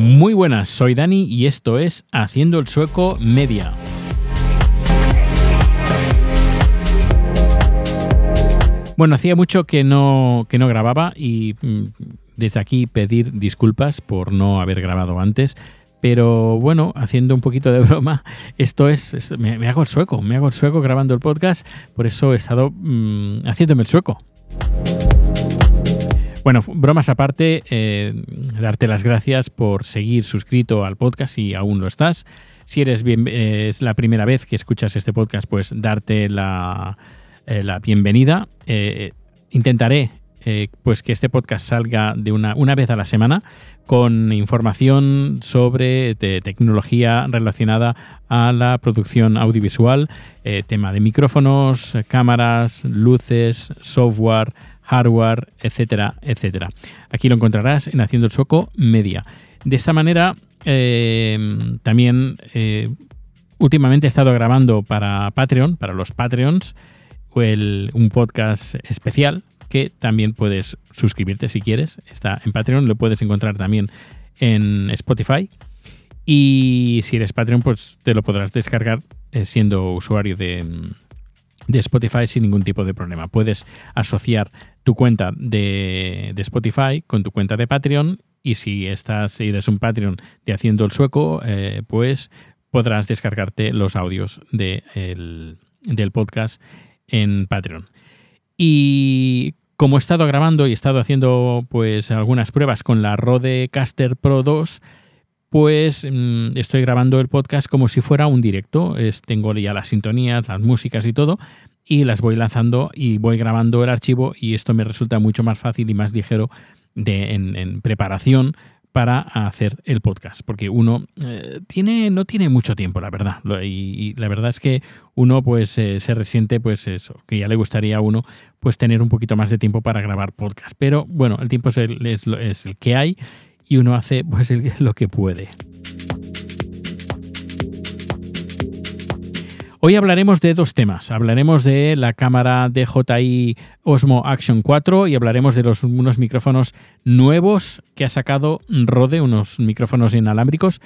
Muy buenas, soy Dani y esto es Haciendo el Sueco Media. Bueno, hacía mucho que no, que no grababa y mm, desde aquí pedir disculpas por no haber grabado antes. Pero bueno, haciendo un poquito de broma, esto es, me, hago el sueco, me hago el sueco grabando el podcast, por eso he estado mm, haciéndome el sueco. Bueno, bromas aparte, eh, darte las gracias por seguir suscrito al podcast si aún lo estás. Si eres bien, eh, es la primera vez que escuchas este podcast, pues darte la, eh, la bienvenida. intentaré pues que este podcast salga de una, una vez a la semana con información sobre tecnología relacionada a la producción audiovisual, tema de micrófonos, cámaras, luces, software, hardware, etcétera, etcétera. Aquí lo encontrarás en Haciendo el Soco Media. De esta manera, eh, también eh, últimamente he estado grabando para Patreon, para los Patreons, un podcast especial que también puedes suscribirte si quieres. Está en Patreon, lo puedes encontrar también en Spotify. Y si eres Patreon, pues te lo podrás descargar eh, siendo usuario de, de Spotify sin ningún tipo de problema. Puedes asociar tu cuenta de, Spotify con tu cuenta de Patreon y si estás eres un Patreon de Haciendo el Sueco, eh, pues podrás descargarte los audios del podcast en Patreon. Y como he estado grabando y he estado haciendo pues algunas pruebas con la Rodecaster Pro 2, pues mm, estoy grabando el podcast como si fuera un directo. tengo ya las sintonías, las músicas y todo, y las voy lanzando y voy grabando el archivo y esto me resulta mucho más fácil y más ligero de, en, preparación para hacer el podcast, porque uno eh, tiene, no tiene mucho tiempo, la verdad, y, la verdad es que uno pues eh, se resiente pues eso, que ya le gustaría a uno pues tener un poquito más de tiempo para grabar podcast, pero bueno, el tiempo es el, es, es el que hay y uno hace pues lo que puede. Hoy hablaremos de dos temas. Hablaremos de la cámara DJI Osmo Action 4 y hablaremos de unos micrófonos nuevos que ha sacado Rode, unos micrófonos inalámbricos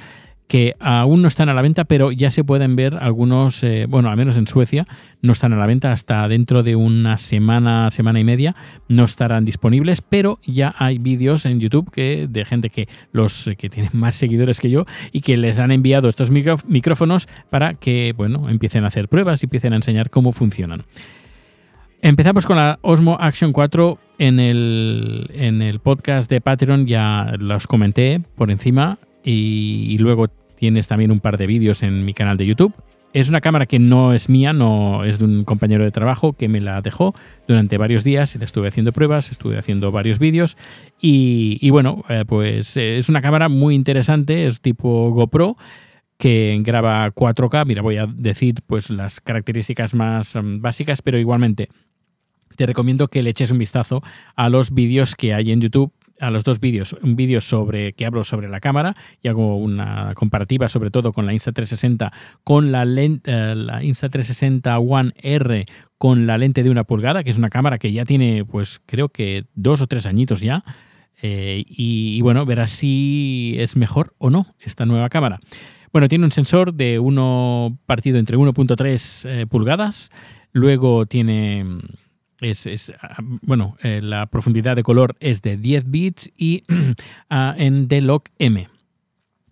que aún no están a la venta, pero ya se pueden ver algunos, eh, bueno, al menos en Suecia, no están a la venta hasta dentro de una semana, semana y media, no estarán disponibles, pero ya hay vídeos en YouTube que, de gente que, los, que tienen más seguidores que yo y que les han enviado estos micrófonos para que, bueno, empiecen a hacer pruebas y empiecen a enseñar cómo funcionan. Empezamos con la Osmo Action 4 en el, en el podcast de Patreon, ya los comenté por encima y, luego tienes también un par de vídeos en mi canal de YouTube. Es una cámara que no es mía, no es de un compañero de trabajo que me la dejó durante varios días. Le estuve haciendo pruebas, estuve haciendo varios vídeos y, bueno, eh, pues eh, es una cámara muy interesante, es tipo GoPro que graba 4K. Mira, voy a decir pues las características más mm, básicas, pero igualmente te recomiendo que le eches un vistazo a los vídeos que hay en YouTube a los dos vídeos, un vídeo sobre que hablo sobre la cámara y hago una comparativa sobre todo con la Insta360 con la, lente, eh, la Insta360 One R con la lente de una pulgada, que es una cámara que ya tiene pues creo que dos o tres añitos ya. Eh, y, bueno, verás si es mejor o no esta nueva cámara. Bueno, tiene un sensor de uno partido entre 1.3 eh, pulgadas, luego tiene es, ah, bueno, eh, la profundidad de color es de 10 bits y ah, en D-Log M.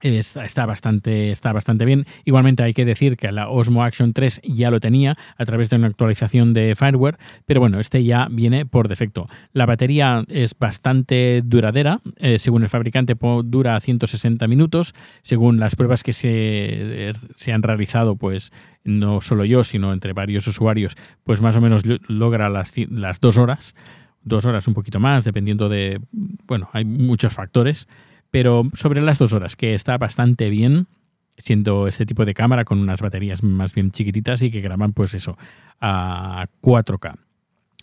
Está, bastante, está bastante bien. Igualmente hay que decir que la Osmo Action 3 ya lo tenía a través de una actualización de firmware, pero bueno, este ya viene por defecto. La batería es bastante duradera, eh, según el fabricante dura 160 minutos, según las pruebas que se, se, han realizado, pues no solo yo, sino entre varios usuarios, pues más o menos logra las, las dos horas, dos horas un poquito más, dependiendo de, bueno, hay muchos factores pero sobre las dos horas, que está bastante bien, siendo este tipo de cámara con unas baterías más bien chiquititas y que graban pues eso a 4K.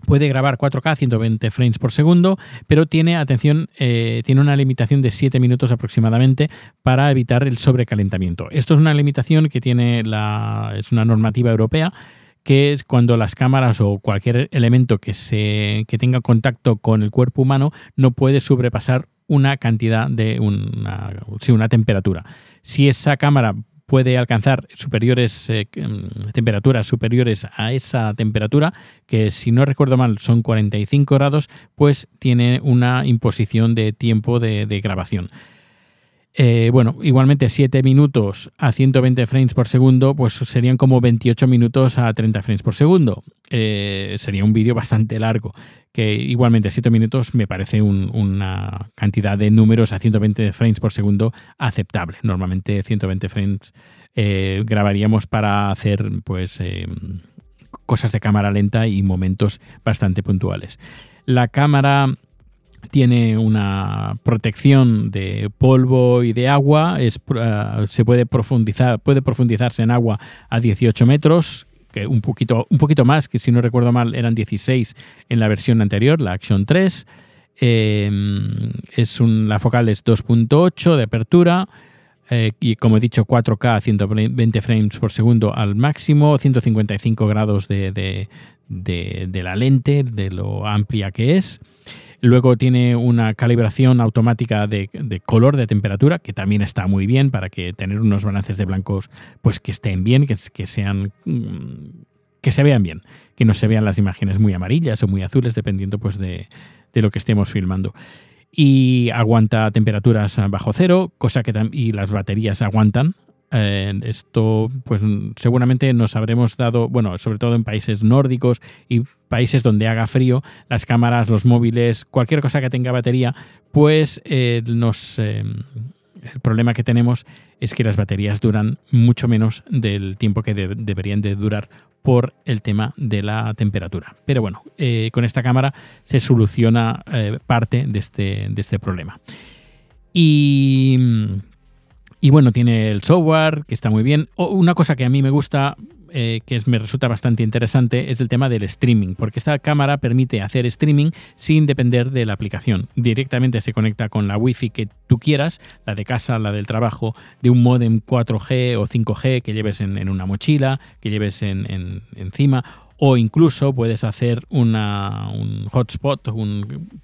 Puede grabar 4K 120 frames por segundo, pero tiene, atención, eh, tiene una limitación de 7 minutos aproximadamente para evitar el sobrecalentamiento. Esto es una limitación que tiene la, es una normativa europea que es cuando las cámaras o cualquier elemento que, se, que tenga contacto con el cuerpo humano no puede sobrepasar una cantidad de una, sí, una temperatura. Si esa cámara puede alcanzar superiores eh, mm, temperaturas superiores a esa temperatura, que si no recuerdo mal son 45 grados, pues tiene una imposición de tiempo de grabación. Eh, bueno, igualmente 7 minutos a 120 frames por segundo, pues serían como 28 minutos a 30 frames por segundo. Eh, sería un vídeo bastante largo, que igualmente 7 minutos me parece una cantidad de números a 120 frames por segundo aceptable. Normalmente 120 frames eh, grabaríamos para hacer pues cosas de cámara lenta y momentos bastante puntuales. La cámara tiene una protección de polvo y de agua, es, eh, se puede profundizar, puede profundizarse en agua a 18 metros, que un poquito, un poquito más, que si no recuerdo mal eran 16 en la versión anterior, la Action 3. Em, es un, la focal es 2.8 de apertura eh, y como he dicho 4K a 120 frames por segundo al máximo, 155 grados de, de la lente, de lo amplia que es. Luego tiene una calibración automática de, color, de temperatura, que también está muy bien para que tener unos balances de blancos pues que estén bien, que, que sean mm, que se vean bien, que no se vean las imágenes muy amarillas o muy azules, dependiendo pues de, lo que estemos filmando. Y aguanta temperaturas bajo cero, cosa que y las baterías aguantan eh, esto, pues seguramente nos habremos dado, bueno, sobre todo en países nórdicos y países donde haga frío, las cámaras, los móviles, cualquier cosa que tenga batería, pues eh, nos, eh, el problema que tenemos es que las baterías duran mucho menos del tiempo que deberían de durar por el tema de la temperatura. Pero bueno, con esta cámara se soluciona parte de este, de este problema. Y y bueno, tiene el software, que está muy bien. una cosa que a mí me gusta, eh, que me resulta bastante interesante, es el tema del streaming, porque esta cámara permite hacer streaming sin depender de la aplicación. Directamente se conecta con la Wi-Fi que tú quieras, la de casa, la del trabajo, de un modem 4G o 5G que lleves en, una mochila, que lleves en, encima, o incluso puedes hacer una, un hotspot,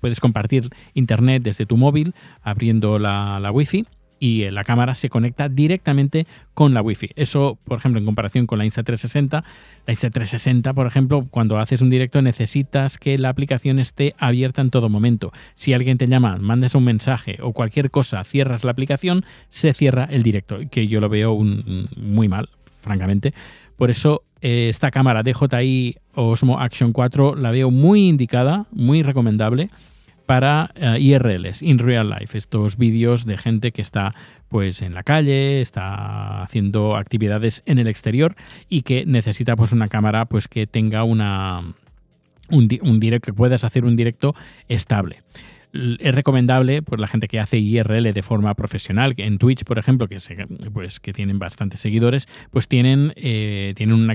puedes compartir internet desde tu móvil abriendo la, la Wi-Fi y eh, la cámara se conecta directamente con la Wi-Fi. Eso, por ejemplo, en comparación con la Insta360, la Insta360, por ejemplo, cuando haces un directo necesitas que la aplicación esté abierta en todo momento. Si alguien te llama, mandes un mensaje o cualquier cosa, cierras la aplicación, se cierra el directo, que yo lo veo muy mal, francamente. Por eso eh, esta cámara DJI Osmo Action 4 la veo muy indicada, muy recomendable para eh, IRLs, in real life, estos vídeos de gente que está pues en la calle, está haciendo actividades en el exterior y que necesita pues una cámara pues que tenga una un, directo que puedas hacer un directo estable es recomendable por la gente que hace IRL de forma profesional. En Twitch, por ejemplo, que, pues, que tienen bastantes seguidores, pues tienen, eh, tienen una,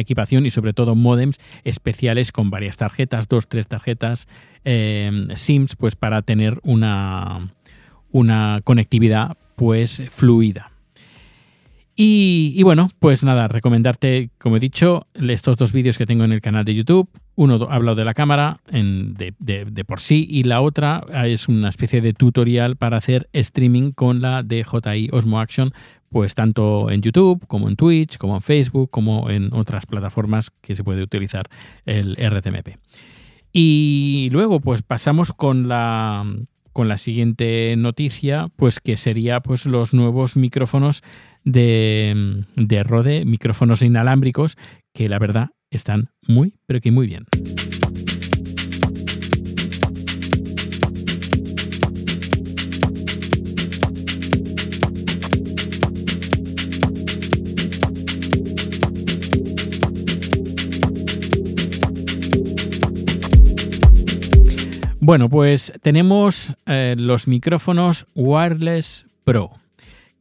equipación, y sobre todo modems especiales con varias tarjetas, dos, tres tarjetas eh, SIMs, pues para tener una, una conectividad pues fluida. Y, bueno, pues nada, recomendarte, como he dicho, estos dos vídeos que tengo en el canal de YouTube. Uno habla de la cámara de, por sí y la otra es una especie de tutorial para hacer streaming con la DJI Osmo Action, pues tanto en YouTube como en Twitch, como en Facebook, como en otras plataformas que se puede utilizar el RTMP. Y luego pues pasamos con la, con la siguiente noticia, pues que sería pues los nuevos micrófonos de, de Rode, micrófonos inalámbricos, que la verdad están muy, pero que muy bien. Bueno, pues tenemos eh, los micrófonos Wireless Pro,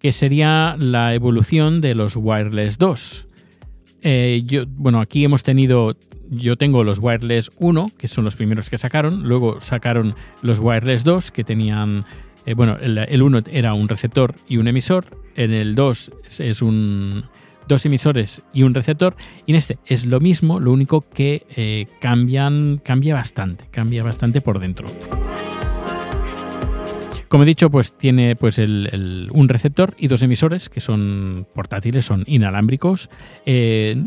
que sería la evolución de los Wireless 2. Eh, yo, bueno, aquí hemos tenido, yo tengo los Wireless 1, que son los primeros que sacaron, luego sacaron los Wireless 2, que tenían, eh, bueno, el, el 1 era un receptor y un emisor, en el 2 es un dos emisores y un receptor. Y en este es lo mismo, lo único que eh, cambian, cambia bastante, cambia bastante por dentro. Como he dicho, pues tiene pues un receptor y dos emisores que son portátiles, son inalámbricos. Eh,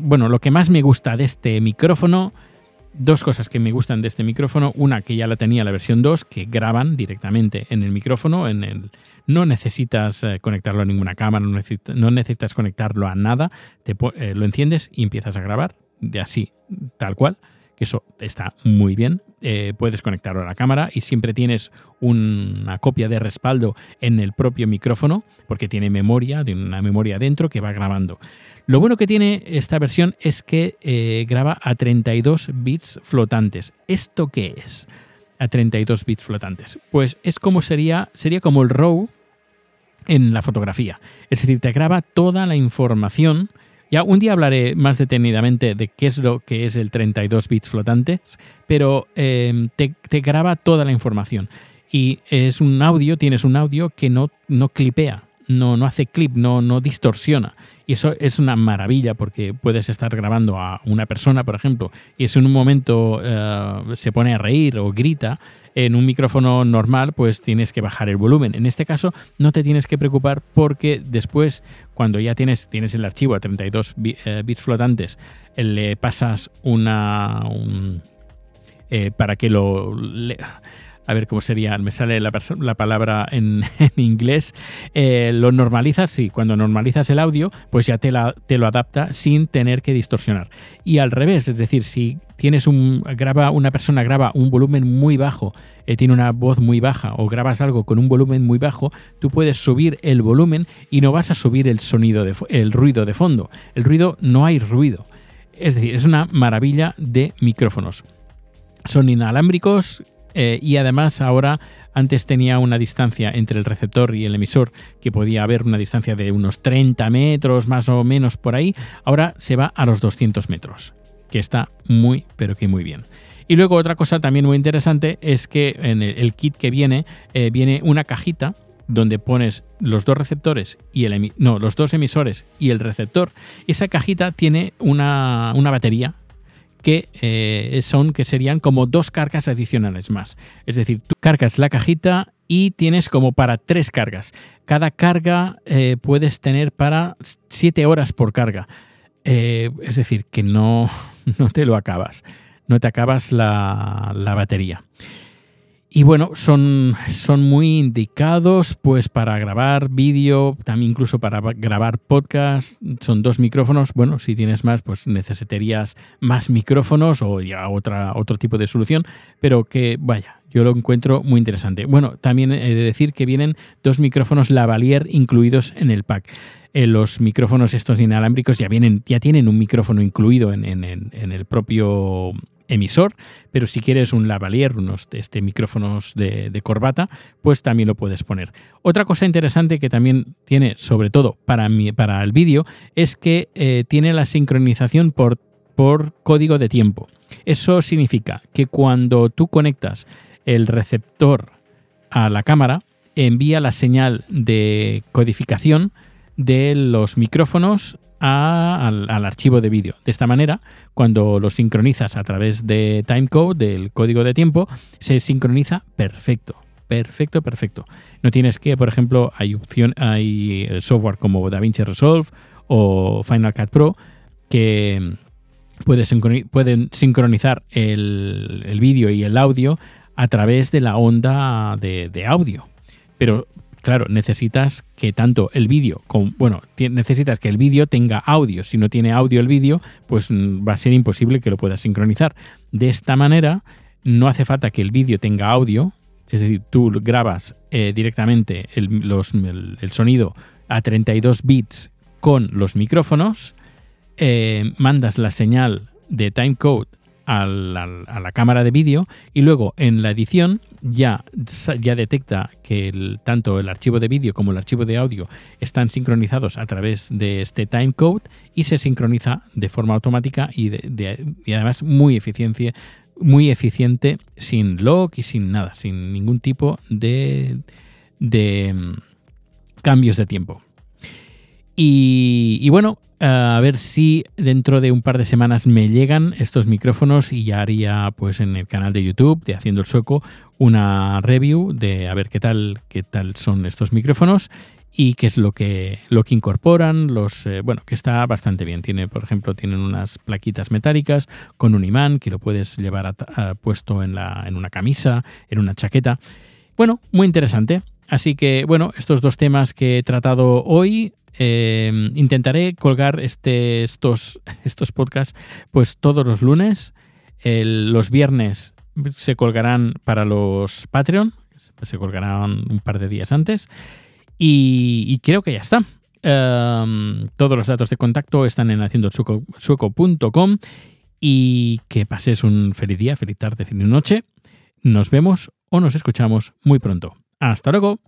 bueno, lo que más me gusta de este micrófono dos cosas que me gustan de este micrófono. Una, que ya la tenía la versión 2, que graban directamente en el micrófono. En el, no necesitas eh, conectarlo a ninguna cámara, no, necesitas, conectarlo a nada. Te, eh, lo enciendes y empiezas a grabar de así, tal cual que eso está muy bien. Eh, puedes conectarlo a la cámara y siempre tienes una copia de respaldo en el propio micrófono porque tiene memoria, tiene una memoria dentro que va grabando. Lo bueno que tiene esta versión es que eh, graba a 32 bits flotantes. ¿Esto qué es? A 32 bits flotantes. Pues es como sería, sería como el RAW en la fotografía. Es decir, te graba toda la información ya un día hablaré más detenidamente de qué es lo que es el 32 bits flotantes, pero em, te, graba toda la información. Y es un audio, tienes un audio que no, no clipea, no, no hace clip, no, no distorsiona. Y eso es una maravilla porque puedes estar grabando a una persona, por ejemplo, y si en un momento eh, se pone a reír o grita, en un micrófono normal pues tienes que bajar el volumen. En este caso no te tienes que preocupar porque después, cuando ya tienes, tienes el archivo a 32 eh, bits flotantes, le pasas una... Eh, para que lo a ver cómo sería, me sale la, palabra en, inglés, eh, lo normalizas, sí, cuando normalizas el audio, pues ya te, te, lo adapta sin tener que distorsionar. Y al revés, es decir, si tienes un, graba, una persona graba un volumen muy bajo, eh, tiene una voz muy baja, o grabas algo con un volumen muy bajo, tú puedes subir el volumen y no vas a subir el sonido, de, el ruido de fondo. El ruido, no hay ruido. Es decir, es una maravilla de micrófonos. Son inalámbricos, eh, y además ahora antes tenía una distancia entre el receptor y el emisor que podía haber una distancia de unos 30 metros más o menos por ahí. Ahora se va a los 200 metros, que está muy pero que muy bien. Y luego otra cosa también muy interesante es que en el, kit que viene eh, viene una cajita donde pones los dos receptores y el no, los dos emisores y el receptor. Esa cajita tiene una, una batería que eh, son que serían como dos cargas adicionales más. Es decir, tú cargas la cajita y tienes como para tres cargas. Cada carga eh, puedes tener para siete horas por carga. Eh, es decir, que no, no te lo acabas. No te acabas la, la batería. Y bueno, son, son muy indicados pues para grabar vídeo, también incluso para grabar podcast. Son dos micrófonos. Bueno, si tienes más, pues necesitarías más micrófonos o ya otra, otro tipo de solución. Pero que vaya, yo lo encuentro muy interesante. Bueno, también he de decir que vienen dos micrófonos lavalier incluidos en el pack. Eh, los micrófonos estos inalámbricos ya vienen, ya tienen un micrófono incluido en, en, en el propio emisor, pero si quieres un lavalier, unos este, micrófonos de, corbata, pues también lo puedes poner. Otra cosa interesante que también tiene, sobre todo para, para el vídeo, es que eh, tiene la sincronización por, por código de tiempo. Eso significa que cuando tú conectas el receptor a la cámara, envía la señal de codificación de los micrófonos al, archivo de vídeo. De esta manera, cuando lo sincronizas a través de timecode, del código de tiempo, se sincroniza perfecto. Perfecto, perfecto. No tienes que, por ejemplo, hay opción, hay software como DaVinci Resolve o Final Cut Pro que pueden sincronizar el, vídeo y el audio a través de la onda de, de audio. Pero claro, necesitas que tanto el vídeo como, bueno, necesitas que el vídeo tenga audio. Si no tiene audio el vídeo, pues mm, va a ser imposible que lo puedas sincronizar. De esta manera, no hace falta que el vídeo tenga audio, es decir, tú grabas eh, directamente el, sonido a 32 bits con los micrófonos, eh, mandas la señal de timecode a la, cámara de vídeo y luego en la edición ya, ya detecta que tanto el archivo de vídeo como el archivo de audio están sincronizados a través de este timecode y se sincroniza de forma automática y, además muy eficiente, muy eficiente sin log y sin nada, sin ningún tipo de, de mm, cambios de tiempo. Y, bueno, a ver si dentro de un par de semanas me llegan estos micrófonos y ya haría pues en el canal de YouTube de Haciendo el Sueco una review de a ver qué tal, qué tal son estos micrófonos y qué es lo que, lo que incorporan, los, eh, bueno, que está bastante bien. Tiene, por ejemplo, tienen unas plaquitas metálicas con un imán que lo puedes llevar puesto en, la, en una camisa, en una chaqueta. Bueno, muy interesante. Así que, bueno, estos dos temas que he tratado hoy, eh, intentaré colgar este, estos, estos podcasts pues todos los lunes. los viernes se colgarán para los Patreon, se colgarán un par de días antes. Y, creo que ya está. Em, todos los datos de contacto están en haciendosueco.com y que pases un feliz día, feliz tarde, feliz noche. Nos vemos o nos escuchamos muy pronto. Hasta luego.